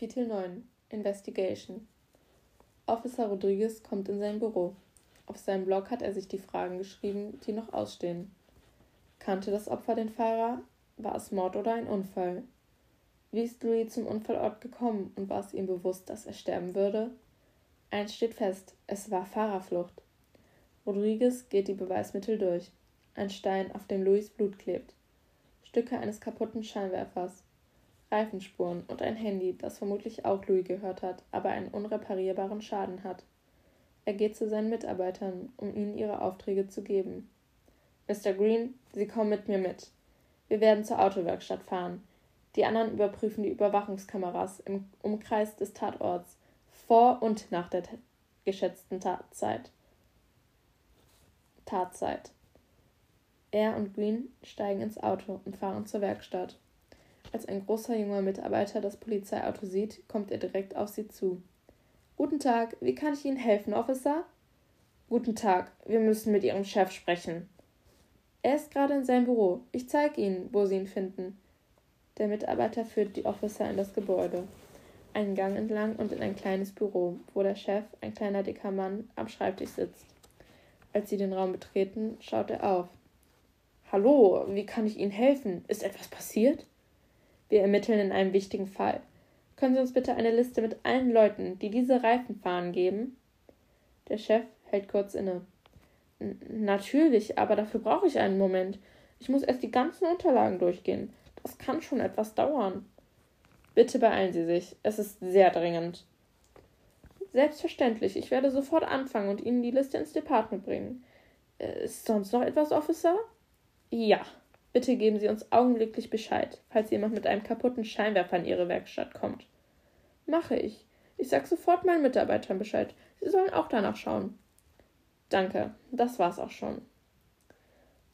Kapitel 9 Investigation Officer Rodriguez kommt in sein Büro. Auf seinem Blog hat er sich die Fragen geschrieben, die noch ausstehen. Kannte das Opfer den Fahrer? War es Mord oder ein Unfall? Wie ist Louis zum Unfallort gekommen und war es ihm bewusst, dass er sterben würde? Eins steht fest, es war Fahrerflucht. Rodriguez geht die Beweismittel durch. Ein Stein, auf dem Louis Blut klebt. Stücke eines kaputten Scheinwerfers. Reifenspuren und ein Handy, das vermutlich auch Louis gehört hat, aber einen unreparierbaren Schaden hat. Er geht zu seinen Mitarbeitern, um ihnen ihre Aufträge zu geben. Mr. Green, Sie kommen mit mir mit. Wir werden zur Autowerkstatt fahren. Die anderen überprüfen die Überwachungskameras im Umkreis des Tatorts vor und nach der geschätzten Tatzeit. Tatzeit. Er und Green steigen ins Auto und fahren zur Werkstatt. Als ein großer junger Mitarbeiter das Polizeiauto sieht, kommt er direkt auf sie zu. Guten Tag, wie kann ich Ihnen helfen, Officer? Guten Tag, wir müssen mit Ihrem Chef sprechen. Er ist gerade in seinem Büro. Ich zeige Ihnen, wo Sie ihn finden. Der Mitarbeiter führt die Officer in das Gebäude, einen Gang entlang und in ein kleines Büro, wo der Chef, ein kleiner dicker Mann, am Schreibtisch sitzt. Als sie den Raum betreten, schaut er auf. Hallo, wie kann ich Ihnen helfen? Ist etwas passiert? Wir ermitteln in einem wichtigen Fall. Können Sie uns bitte eine Liste mit allen Leuten, die diese Reifen fahren, geben? Der Chef hält kurz inne. Natürlich, aber dafür brauche ich einen Moment. Ich muss erst die ganzen Unterlagen durchgehen. Das kann schon etwas dauern. Bitte beeilen Sie sich. Es ist sehr dringend. Selbstverständlich. Ich werde sofort anfangen und Ihnen die Liste ins Department bringen. Äh, ist sonst noch etwas, Officer? Ja. Bitte geben Sie uns augenblicklich Bescheid, falls jemand mit einem kaputten Scheinwerfer in Ihre Werkstatt kommt. Mache ich. Ich sag sofort meinen Mitarbeitern Bescheid. Sie sollen auch danach schauen. Danke, das war's auch schon.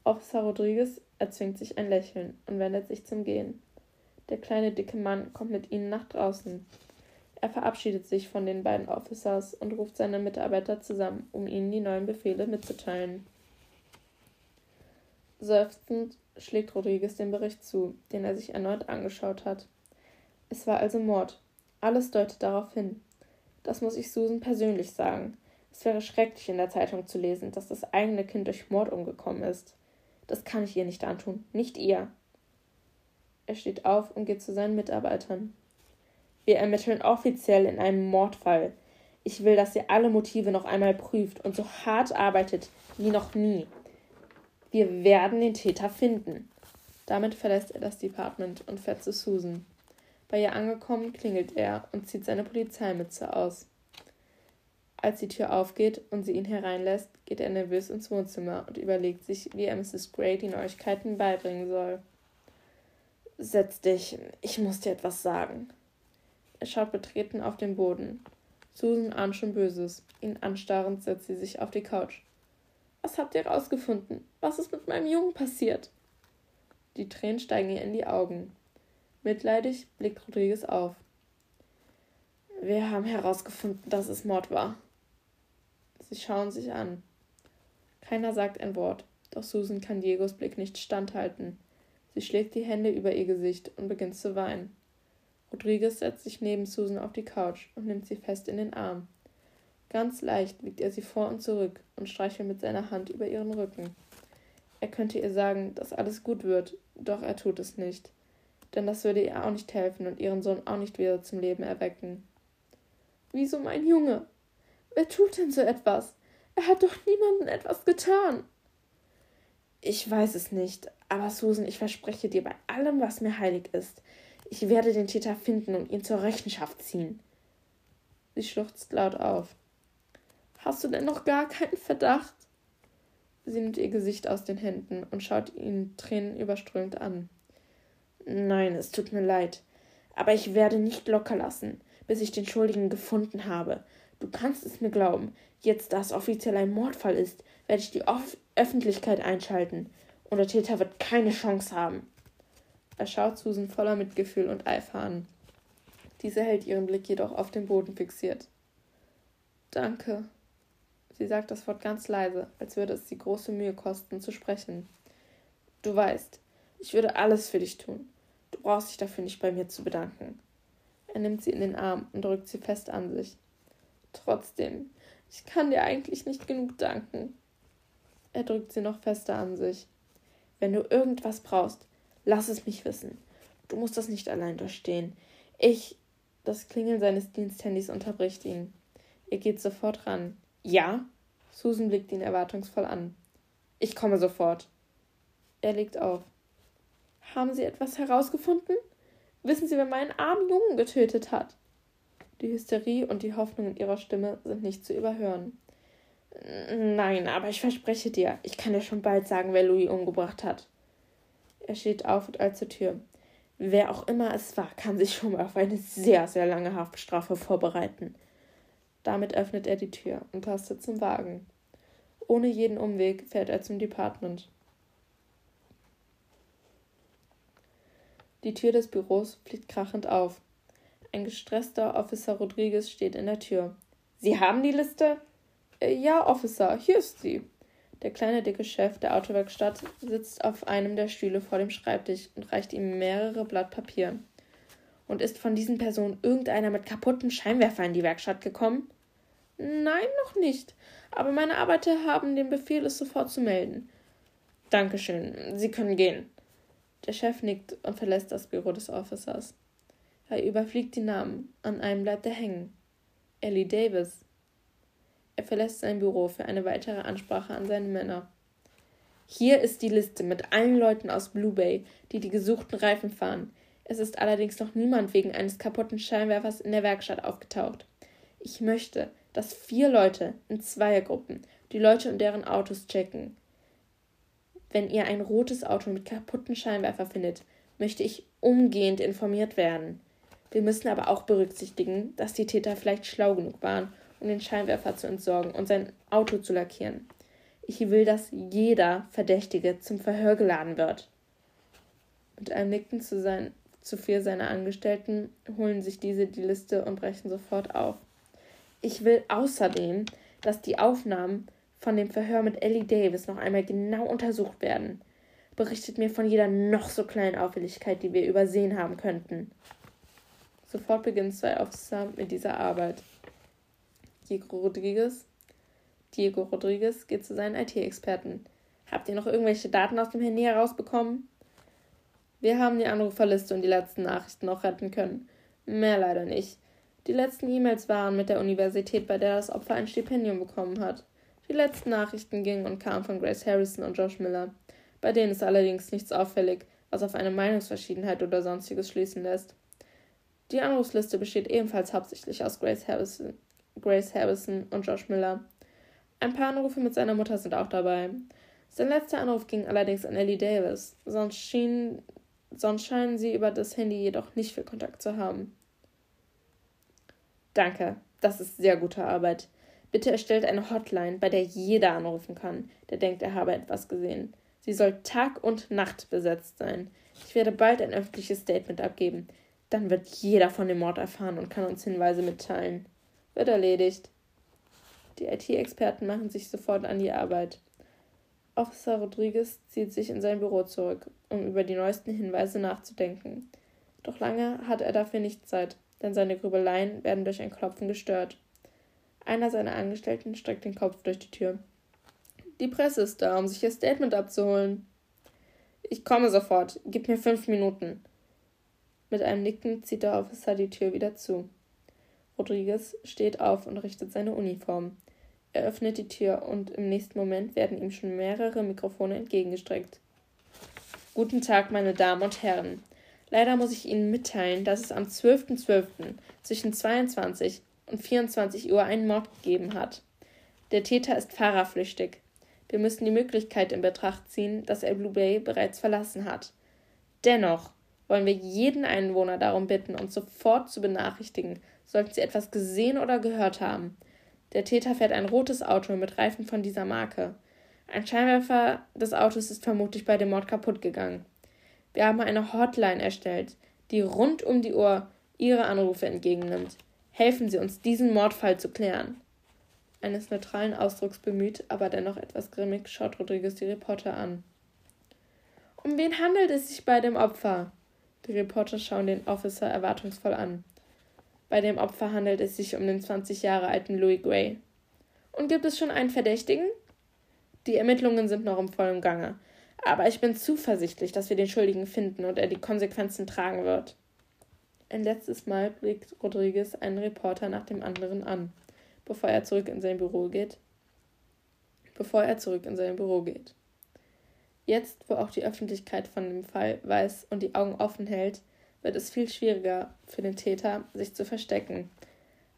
Officer Rodriguez erzwingt sich ein Lächeln und wendet sich zum Gehen. Der kleine dicke Mann kommt mit ihnen nach draußen. Er verabschiedet sich von den beiden Officers und ruft seine Mitarbeiter zusammen, um ihnen die neuen Befehle mitzuteilen. Seufzend schlägt Rodriguez den Bericht zu, den er sich erneut angeschaut hat. Es war also Mord. Alles deutet darauf hin. Das muss ich Susan persönlich sagen. Es wäre schrecklich in der Zeitung zu lesen, dass das eigene Kind durch Mord umgekommen ist. Das kann ich ihr nicht antun, nicht ihr. Er steht auf und geht zu seinen Mitarbeitern. Wir ermitteln offiziell in einem Mordfall. Ich will, dass ihr alle Motive noch einmal prüft und so hart arbeitet wie noch nie. Wir werden den Täter finden. Damit verlässt er das Department und fährt zu Susan. Bei ihr angekommen, klingelt er und zieht seine Polizeimütze aus. Als die Tür aufgeht und sie ihn hereinlässt, geht er nervös ins Wohnzimmer und überlegt sich, wie er Mrs. Gray die Neuigkeiten beibringen soll. Setz dich, ich muss dir etwas sagen. Er schaut betreten auf den Boden. Susan ahnt schon Böses. Ihn anstarrend setzt sie sich auf die Couch. Was habt ihr herausgefunden? Was ist mit meinem Jungen passiert? Die Tränen steigen ihr in die Augen. Mitleidig blickt Rodriguez auf. Wir haben herausgefunden, dass es Mord war. Sie schauen sich an. Keiner sagt ein Wort, doch Susan kann Diegos Blick nicht standhalten. Sie schlägt die Hände über ihr Gesicht und beginnt zu weinen. Rodriguez setzt sich neben Susan auf die Couch und nimmt sie fest in den Arm. Ganz leicht wiegt er sie vor und zurück und streichelt mit seiner Hand über ihren Rücken. Er könnte ihr sagen, dass alles gut wird, doch er tut es nicht. Denn das würde ihr auch nicht helfen und ihren Sohn auch nicht wieder zum Leben erwecken. Wieso mein Junge? Wer tut denn so etwas? Er hat doch niemandem etwas getan. Ich weiß es nicht, aber Susan, ich verspreche dir bei allem, was mir heilig ist, ich werde den Täter finden und ihn zur Rechenschaft ziehen. Sie schluchzt laut auf. Hast du denn noch gar keinen Verdacht? Sie nimmt ihr Gesicht aus den Händen und schaut ihn tränenüberströmt an. Nein, es tut mir leid, aber ich werde nicht locker lassen, bis ich den Schuldigen gefunden habe. Du kannst es mir glauben, jetzt da es offiziell ein Mordfall ist, werde ich die Off Öffentlichkeit einschalten, und der Täter wird keine Chance haben. Er schaut Susan voller Mitgefühl und Eifer an. Diese hält ihren Blick jedoch auf den Boden fixiert. Danke, Sie sagt das Wort ganz leise, als würde es sie große Mühe kosten, zu sprechen. Du weißt, ich würde alles für dich tun. Du brauchst dich dafür nicht bei mir zu bedanken. Er nimmt sie in den Arm und drückt sie fest an sich. Trotzdem, ich kann dir eigentlich nicht genug danken. Er drückt sie noch fester an sich. Wenn du irgendwas brauchst, lass es mich wissen. Du musst das nicht allein durchstehen. Ich. Das Klingeln seines Diensthandys unterbricht ihn. Er geht sofort ran. Ja? Susan blickt ihn erwartungsvoll an. Ich komme sofort. Er legt auf. Haben Sie etwas herausgefunden? Wissen Sie, wer meinen armen Jungen getötet hat? Die Hysterie und die Hoffnung in ihrer Stimme sind nicht zu überhören. Nein, aber ich verspreche dir, ich kann dir schon bald sagen, wer Louis umgebracht hat. Er steht auf und eilt zur Tür. Wer auch immer es war, kann sich schon mal auf eine sehr, sehr lange Haftstrafe vorbereiten. Damit öffnet er die Tür und tastet zum Wagen. Ohne jeden Umweg fährt er zum Department. Die Tür des Büros fliegt krachend auf. Ein gestresster Officer Rodriguez steht in der Tür. Sie haben die Liste? Äh, ja, Officer, hier ist sie. Der kleine dicke Chef der Autowerkstatt sitzt auf einem der Stühle vor dem Schreibtisch und reicht ihm mehrere Blatt Papier. Und ist von diesen Personen irgendeiner mit kaputten Scheinwerfern in die Werkstatt gekommen? Nein, noch nicht. Aber meine Arbeiter haben den Befehl, es sofort zu melden. Dankeschön. Sie können gehen. Der Chef nickt und verlässt das Büro des Officers. Er überfliegt die Namen. An einem bleibt er hängen. Ellie Davis. Er verlässt sein Büro für eine weitere Ansprache an seine Männer. Hier ist die Liste mit allen Leuten aus Blue Bay, die die gesuchten Reifen fahren. Es ist allerdings noch niemand wegen eines kaputten Scheinwerfers in der Werkstatt aufgetaucht. Ich möchte, dass vier Leute in Zweiergruppen die Leute und deren Autos checken. Wenn ihr ein rotes Auto mit kaputten Scheinwerfer findet, möchte ich umgehend informiert werden. Wir müssen aber auch berücksichtigen, dass die Täter vielleicht schlau genug waren, um den Scheinwerfer zu entsorgen und sein Auto zu lackieren. Ich will, dass jeder Verdächtige zum Verhör geladen wird. Mit einem Nicken zu, sein, zu vier seiner Angestellten holen sich diese die Liste und brechen sofort auf. Ich will außerdem, dass die Aufnahmen von dem Verhör mit Ellie Davis noch einmal genau untersucht werden. Berichtet mir von jeder noch so kleinen Auffälligkeit, die wir übersehen haben könnten. Sofort beginnen zwei Officer mit dieser Arbeit. Diego Rodriguez. Diego Rodriguez geht zu seinen IT-Experten. Habt ihr noch irgendwelche Daten aus dem Handy herausbekommen? Wir haben die Anruferliste und die letzten Nachrichten noch retten können. Mehr leider nicht. Die letzten E-Mails waren mit der Universität, bei der das Opfer ein Stipendium bekommen hat. Die letzten Nachrichten gingen und kamen von Grace Harrison und Josh Miller. Bei denen ist allerdings nichts auffällig, was auf eine Meinungsverschiedenheit oder sonstiges schließen lässt. Die Anrufsliste besteht ebenfalls hauptsächlich aus Grace Harrison, Grace Harrison und Josh Miller. Ein paar Anrufe mit seiner Mutter sind auch dabei. Sein letzter Anruf ging allerdings an Ellie Davis, sonst, schien, sonst scheinen sie über das Handy jedoch nicht viel Kontakt zu haben. Danke, das ist sehr gute Arbeit. Bitte erstellt eine Hotline, bei der jeder anrufen kann, der denkt, er habe etwas gesehen. Sie soll Tag und Nacht besetzt sein. Ich werde bald ein öffentliches Statement abgeben. Dann wird jeder von dem Mord erfahren und kann uns Hinweise mitteilen. Wird erledigt. Die IT-Experten machen sich sofort an die Arbeit. Officer Rodriguez zieht sich in sein Büro zurück, um über die neuesten Hinweise nachzudenken. Doch lange hat er dafür nicht Zeit, denn seine Grübeleien werden durch ein Klopfen gestört. Einer seiner Angestellten streckt den Kopf durch die Tür. Die Presse ist da, um sich ihr Statement abzuholen. Ich komme sofort. Gib mir fünf Minuten. Mit einem Nicken zieht der Officer die Tür wieder zu. Rodriguez steht auf und richtet seine Uniform. Er öffnet die Tür und im nächsten Moment werden ihm schon mehrere Mikrofone entgegengestreckt. Guten Tag, meine Damen und Herren. Leider muss ich Ihnen mitteilen, dass es am 12.12. .12. zwischen 22 und 24 Uhr einen Mord gegeben hat. Der Täter ist fahrerflüchtig. Wir müssen die Möglichkeit in Betracht ziehen, dass er Blue Bay bereits verlassen hat. Dennoch wollen wir jeden Einwohner darum bitten, uns sofort zu benachrichtigen, sollten sie etwas gesehen oder gehört haben. Der Täter fährt ein rotes Auto mit Reifen von dieser Marke. Ein Scheinwerfer des Autos ist vermutlich bei dem Mord kaputt gegangen. Wir haben eine Hotline erstellt, die rund um die Uhr Ihre Anrufe entgegennimmt. Helfen Sie uns, diesen Mordfall zu klären. Eines neutralen Ausdrucks bemüht, aber dennoch etwas grimmig, schaut Rodriguez die Reporter an. Um wen handelt es sich bei dem Opfer? Die Reporter schauen den Officer erwartungsvoll an. Bei dem Opfer handelt es sich um den 20 Jahre alten Louis Gray. Und gibt es schon einen Verdächtigen? Die Ermittlungen sind noch im vollen Gange. Aber ich bin zuversichtlich, dass wir den Schuldigen finden und er die Konsequenzen tragen wird. Ein letztes Mal blickt Rodriguez einen Reporter nach dem anderen an, bevor er zurück in sein Büro geht. Bevor er zurück in sein Büro geht. Jetzt, wo auch die Öffentlichkeit von dem Fall weiß und die Augen offen hält, wird es viel schwieriger für den Täter, sich zu verstecken.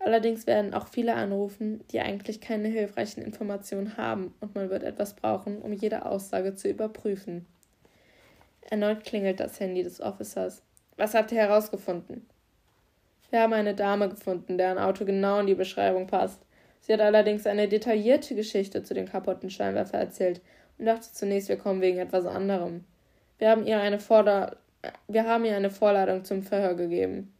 Allerdings werden auch viele anrufen, die eigentlich keine hilfreichen Informationen haben und man wird etwas brauchen, um jede Aussage zu überprüfen. Erneut klingelt das Handy des Officers. Was habt ihr herausgefunden? Wir haben eine Dame gefunden, deren Auto genau in die Beschreibung passt. Sie hat allerdings eine detaillierte Geschichte zu den kaputten Scheinwerfer erzählt und dachte zunächst, wir kommen wegen etwas anderem. Wir haben ihr eine, Vorder wir haben ihr eine Vorladung zum Verhör gegeben.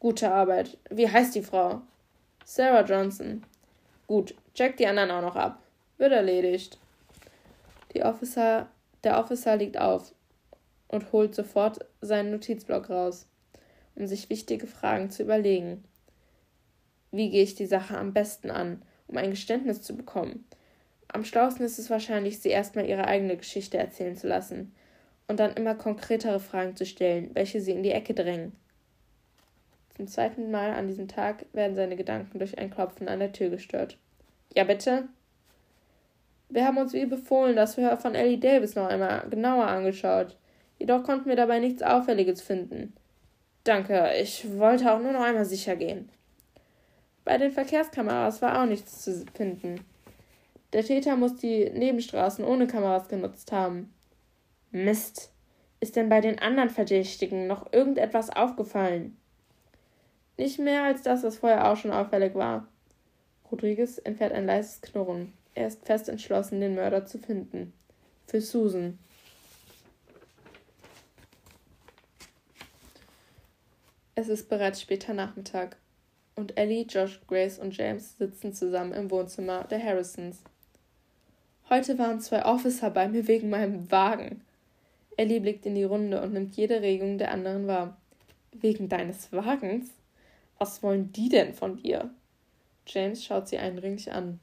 Gute Arbeit. Wie heißt die Frau? Sarah Johnson. Gut, check die anderen auch noch ab. Wird erledigt. Die Officer, der Officer liegt auf und holt sofort seinen Notizblock raus, um sich wichtige Fragen zu überlegen. Wie gehe ich die Sache am besten an, um ein Geständnis zu bekommen? Am schlausten ist es wahrscheinlich, sie erstmal ihre eigene Geschichte erzählen zu lassen und dann immer konkretere Fragen zu stellen, welche sie in die Ecke drängen. Zum zweiten Mal an diesem Tag werden seine Gedanken durch ein Klopfen an der Tür gestört. Ja, bitte? Wir haben uns wie befohlen das Verhör von Ellie Davis noch einmal genauer angeschaut. Jedoch konnten wir dabei nichts Auffälliges finden. Danke, ich wollte auch nur noch einmal sicher gehen. Bei den Verkehrskameras war auch nichts zu finden. Der Täter muss die Nebenstraßen ohne Kameras genutzt haben. Mist. Ist denn bei den anderen Verdächtigen noch irgendetwas aufgefallen? Nicht mehr als das, was vorher auch schon auffällig war. Rodriguez entfährt ein leises Knurren. Er ist fest entschlossen, den Mörder zu finden. Für Susan. Es ist bereits später Nachmittag und Ellie, Josh, Grace und James sitzen zusammen im Wohnzimmer der Harrisons. Heute waren zwei Officer bei mir wegen meinem Wagen. Ellie blickt in die Runde und nimmt jede Regung der anderen wahr. Wegen deines Wagens? Was wollen die denn von dir? James schaut sie eindringlich an.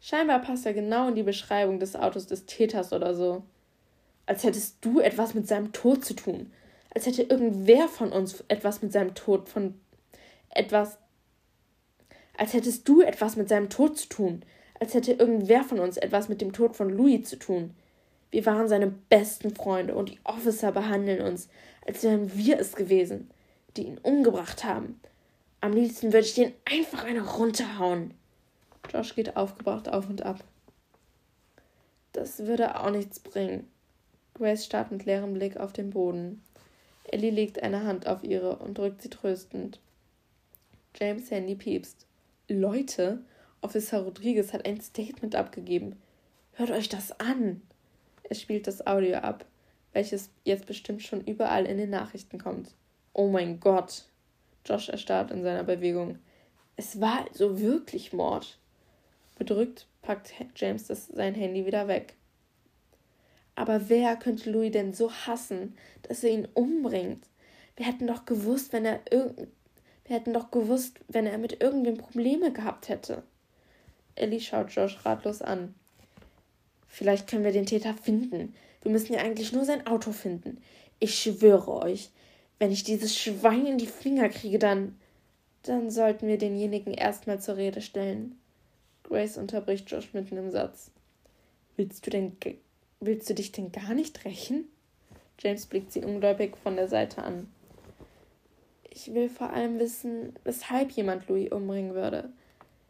Scheinbar passt er genau in die Beschreibung des Autos des Täters oder so. Als hättest du etwas mit seinem Tod zu tun. Als hätte irgendwer von uns etwas mit seinem Tod von etwas als hättest du etwas mit seinem Tod zu tun, als hätte irgendwer von uns etwas mit dem Tod von Louis zu tun. Wir waren seine besten Freunde und die Officer behandeln uns, als wären wir es gewesen, die ihn umgebracht haben. Am liebsten würde ich den einfach eine runterhauen. Josh geht aufgebracht auf und ab. Das würde auch nichts bringen. Grace starrt mit leerem Blick auf den Boden. Ellie legt eine Hand auf ihre und drückt sie tröstend. James Handy piepst. Leute, Officer Rodriguez hat ein Statement abgegeben. Hört euch das an. Er spielt das Audio ab, welches jetzt bestimmt schon überall in den Nachrichten kommt. Oh mein Gott. Josh erstarrt in seiner Bewegung. Es war also wirklich Mord. Bedrückt packt James das, sein Handy wieder weg. Aber wer könnte Louis denn so hassen, dass er ihn umbringt? Wir hätten doch gewusst, wenn er irgend wir hätten doch gewusst, wenn er mit irgendwem Probleme gehabt hätte. Ellie schaut Josh ratlos an. Vielleicht können wir den Täter finden. Wir müssen ja eigentlich nur sein Auto finden. Ich schwöre euch, wenn ich dieses Schwein in die Finger kriege, dann. Dann sollten wir denjenigen erstmal zur Rede stellen. Grace unterbricht Josh mitten im Satz. Willst du denn. Willst du dich denn gar nicht rächen? James blickt sie ungläubig von der Seite an. Ich will vor allem wissen, weshalb jemand Louis umbringen würde.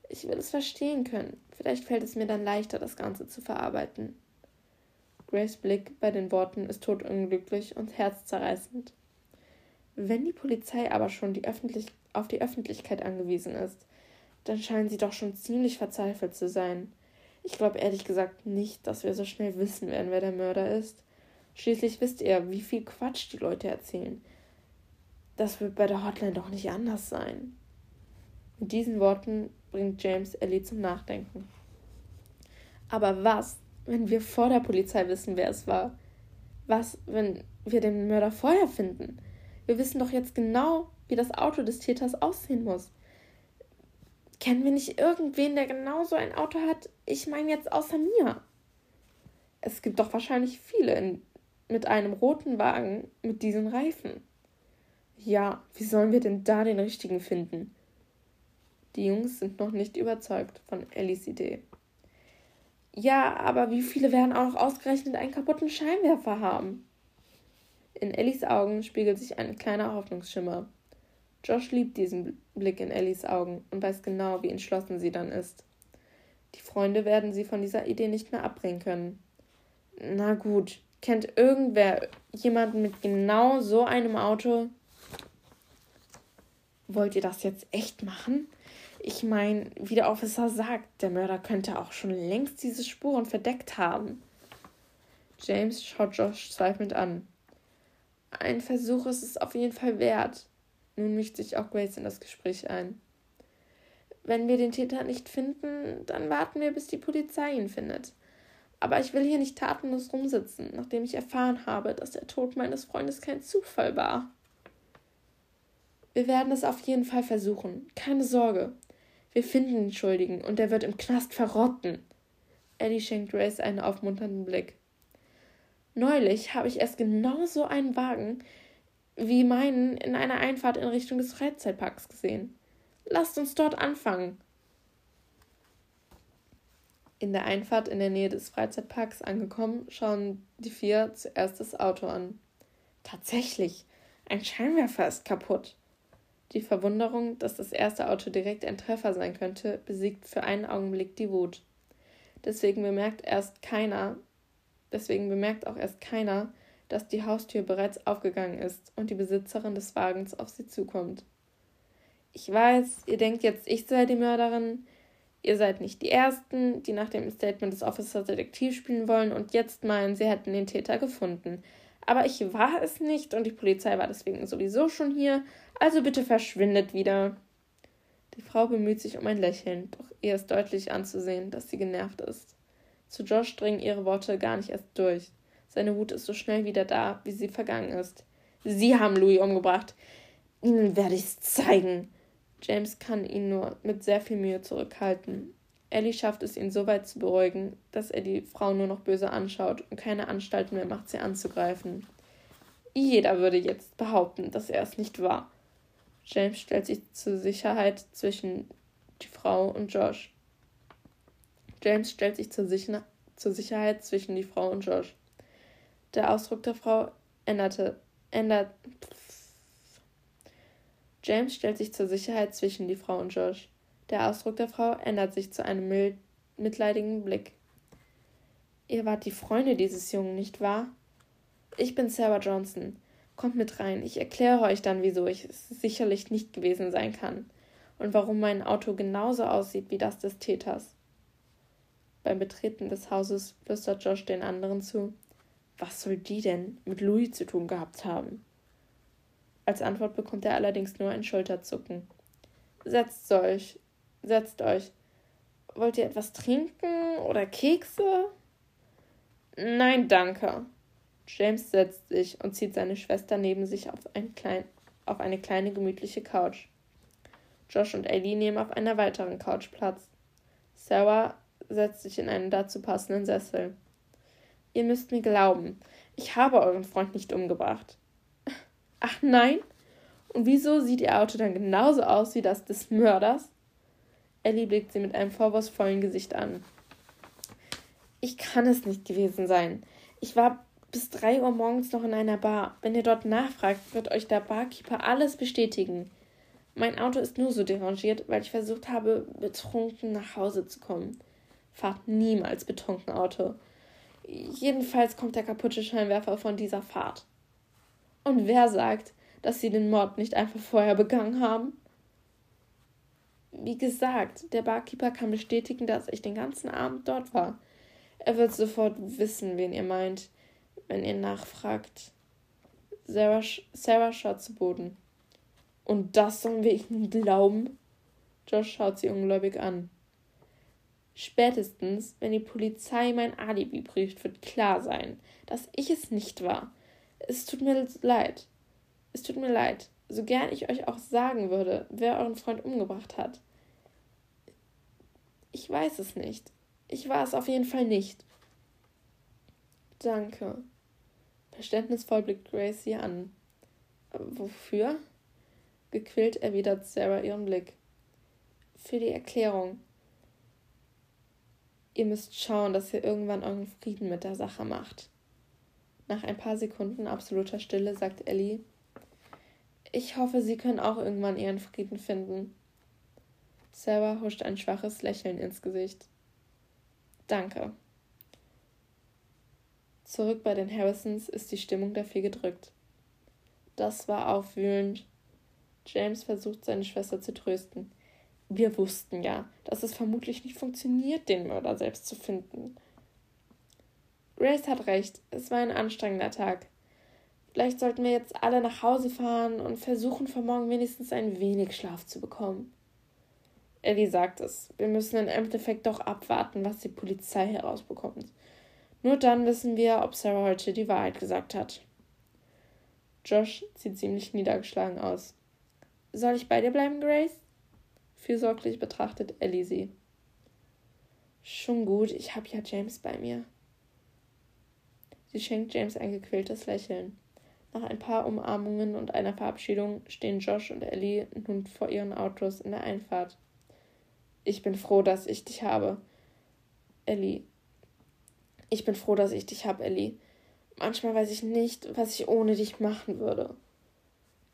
Ich will es verstehen können. Vielleicht fällt es mir dann leichter, das Ganze zu verarbeiten. Grace Blick bei den Worten ist todunglücklich und herzzerreißend. Wenn die Polizei aber schon die Öffentlich auf die Öffentlichkeit angewiesen ist, dann scheinen sie doch schon ziemlich verzweifelt zu sein. Ich glaube ehrlich gesagt nicht, dass wir so schnell wissen werden, wer der Mörder ist. Schließlich wisst ihr, wie viel Quatsch die Leute erzählen. Das wird bei der Hotline doch nicht anders sein. Mit diesen Worten bringt James Ellie zum Nachdenken. Aber was, wenn wir vor der Polizei wissen, wer es war? Was, wenn wir den Mörder vorher finden? Wir wissen doch jetzt genau, wie das Auto des Täters aussehen muss. Kennen wir nicht irgendwen, der genauso ein Auto hat? Ich meine jetzt außer mir. Es gibt doch wahrscheinlich viele in, mit einem roten Wagen mit diesen Reifen. Ja, wie sollen wir denn da den richtigen finden? Die Jungs sind noch nicht überzeugt von Ellis Idee. Ja, aber wie viele werden auch noch ausgerechnet einen kaputten Scheinwerfer haben? In Ellis Augen spiegelt sich ein kleiner Hoffnungsschimmer. Josh liebt diesen Blick in Ellis Augen und weiß genau, wie entschlossen sie dann ist. Die Freunde werden sie von dieser Idee nicht mehr abbringen können. Na gut, kennt irgendwer jemanden mit genau so einem Auto? Wollt ihr das jetzt echt machen? Ich meine, wie der Officer sagt, der Mörder könnte auch schon längst diese Spuren verdeckt haben. James schaut Josh zweifelnd an. Ein Versuch ist es auf jeden Fall wert. Nun mischt sich auch Grace in das Gespräch ein. Wenn wir den Täter nicht finden, dann warten wir, bis die Polizei ihn findet. Aber ich will hier nicht tatenlos rumsitzen, nachdem ich erfahren habe, dass der Tod meines Freundes kein Zufall war. Wir werden es auf jeden Fall versuchen. Keine Sorge. Wir finden den Schuldigen und er wird im Knast verrotten. Eddie schenkt Grace einen aufmunternden Blick. Neulich habe ich erst genau so einen Wagen wie meinen in einer Einfahrt in Richtung des Freizeitparks gesehen. Lasst uns dort anfangen. In der Einfahrt in der Nähe des Freizeitparks angekommen, schauen die vier zuerst das Auto an. Tatsächlich, ein Scheinwerfer ist kaputt. Die Verwunderung, dass das erste Auto direkt ein Treffer sein könnte, besiegt für einen Augenblick die Wut. Deswegen bemerkt erst keiner, Deswegen bemerkt auch erst keiner, dass die Haustür bereits aufgegangen ist und die Besitzerin des Wagens auf sie zukommt. Ich weiß, ihr denkt jetzt, ich sei die Mörderin. Ihr seid nicht die Ersten, die nach dem Statement des Officers Detektiv spielen wollen und jetzt meinen, sie hätten den Täter gefunden. Aber ich war es nicht und die Polizei war deswegen sowieso schon hier, also bitte verschwindet wieder. Die Frau bemüht sich um ein Lächeln, doch ihr ist deutlich anzusehen, dass sie genervt ist. Zu Josh dringen ihre Worte gar nicht erst durch. Seine Wut ist so schnell wieder da, wie sie vergangen ist. Sie haben Louis umgebracht. Ihnen werde ich's zeigen. James kann ihn nur mit sehr viel Mühe zurückhalten. Ellie schafft es, ihn so weit zu beruhigen, dass er die Frau nur noch böse anschaut und keine Anstalten mehr macht, sie anzugreifen. Jeder würde jetzt behaupten, dass er es nicht war. James stellt sich zur Sicherheit zwischen die Frau und Josh. James stellt sich zur, Sicher zur Sicherheit zwischen die Frau und Josh. Der Ausdruck der Frau änderte, ändert. James stellt sich zur Sicherheit zwischen die Frau und Josh. Der Ausdruck der Frau ändert sich zu einem mitleidigen Blick. Ihr wart die Freunde dieses Jungen, nicht wahr? Ich bin Sarah Johnson. Kommt mit rein. Ich erkläre euch dann, wieso ich es sicherlich nicht gewesen sein kann und warum mein Auto genauso aussieht wie das des Täters. Beim Betreten des Hauses flüstert Josh den anderen zu. Was soll die denn mit Louis zu tun gehabt haben? Als Antwort bekommt er allerdings nur ein Schulterzucken. Setzt euch, setzt euch. Wollt ihr etwas trinken oder Kekse? Nein, danke. James setzt sich und zieht seine Schwester neben sich auf, ein klein, auf eine kleine gemütliche Couch. Josh und Ellie nehmen auf einer weiteren Couch Platz. Sarah setzt sich in einen dazu passenden Sessel. Ihr müsst mir glauben, ich habe euren Freund nicht umgebracht. Ach nein? Und wieso sieht ihr Auto dann genauso aus wie das des Mörders? Ellie blickt sie mit einem vorwurfsvollen Gesicht an. Ich kann es nicht gewesen sein. Ich war bis drei Uhr morgens noch in einer Bar. Wenn ihr dort nachfragt, wird euch der Barkeeper alles bestätigen. Mein Auto ist nur so derangiert, weil ich versucht habe, betrunken nach Hause zu kommen fahrt niemals betrunken Auto. Jedenfalls kommt der kaputte Scheinwerfer von dieser Fahrt. Und wer sagt, dass sie den Mord nicht einfach vorher begangen haben? Wie gesagt, der Barkeeper kann bestätigen, dass ich den ganzen Abend dort war. Er wird sofort wissen, wen ihr meint, wenn ihr nachfragt. Sarah, Sarah schaut zu Boden. Und das sollen wir ihnen glauben? Josh schaut sie ungläubig an. Spätestens, wenn die Polizei mein Alibi prüft, wird klar sein, dass ich es nicht war. Es tut mir leid. Es tut mir leid. So gern ich euch auch sagen würde, wer euren Freund umgebracht hat. Ich weiß es nicht. Ich war es auf jeden Fall nicht. Danke. Verständnisvoll blickt Grace sie an. Wofür? Gequält erwidert Sarah ihren Blick. Für die Erklärung. Ihr müsst schauen, dass ihr irgendwann euren Frieden mit der Sache macht. Nach ein paar Sekunden absoluter Stille sagt Ellie, ich hoffe, Sie können auch irgendwann Ihren Frieden finden. Sarah huscht ein schwaches Lächeln ins Gesicht. Danke. Zurück bei den Harrisons ist die Stimmung vier gedrückt. Das war aufwühlend. James versucht, seine Schwester zu trösten. Wir wussten ja, dass es vermutlich nicht funktioniert, den Mörder selbst zu finden. Grace hat recht, es war ein anstrengender Tag. Vielleicht sollten wir jetzt alle nach Hause fahren und versuchen, vor morgen wenigstens ein wenig Schlaf zu bekommen. Ellie sagt es. Wir müssen im Endeffekt doch abwarten, was die Polizei herausbekommt. Nur dann wissen wir, ob Sarah heute die Wahrheit gesagt hat. Josh sieht ziemlich niedergeschlagen aus. Soll ich bei dir bleiben, Grace? Fürsorglich betrachtet Ellie sie. Schon gut, ich hab ja James bei mir. Sie schenkt James ein gequältes Lächeln. Nach ein paar Umarmungen und einer Verabschiedung stehen Josh und Ellie nun vor ihren Autos in der Einfahrt. Ich bin froh, dass ich dich habe. Ellie. Ich bin froh, dass ich dich habe, Ellie. Manchmal weiß ich nicht, was ich ohne dich machen würde.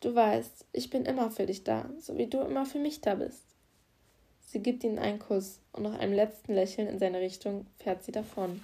Du weißt, ich bin immer für dich da, so wie du immer für mich da bist. Sie gibt ihm einen Kuss und nach einem letzten Lächeln in seine Richtung fährt sie davon.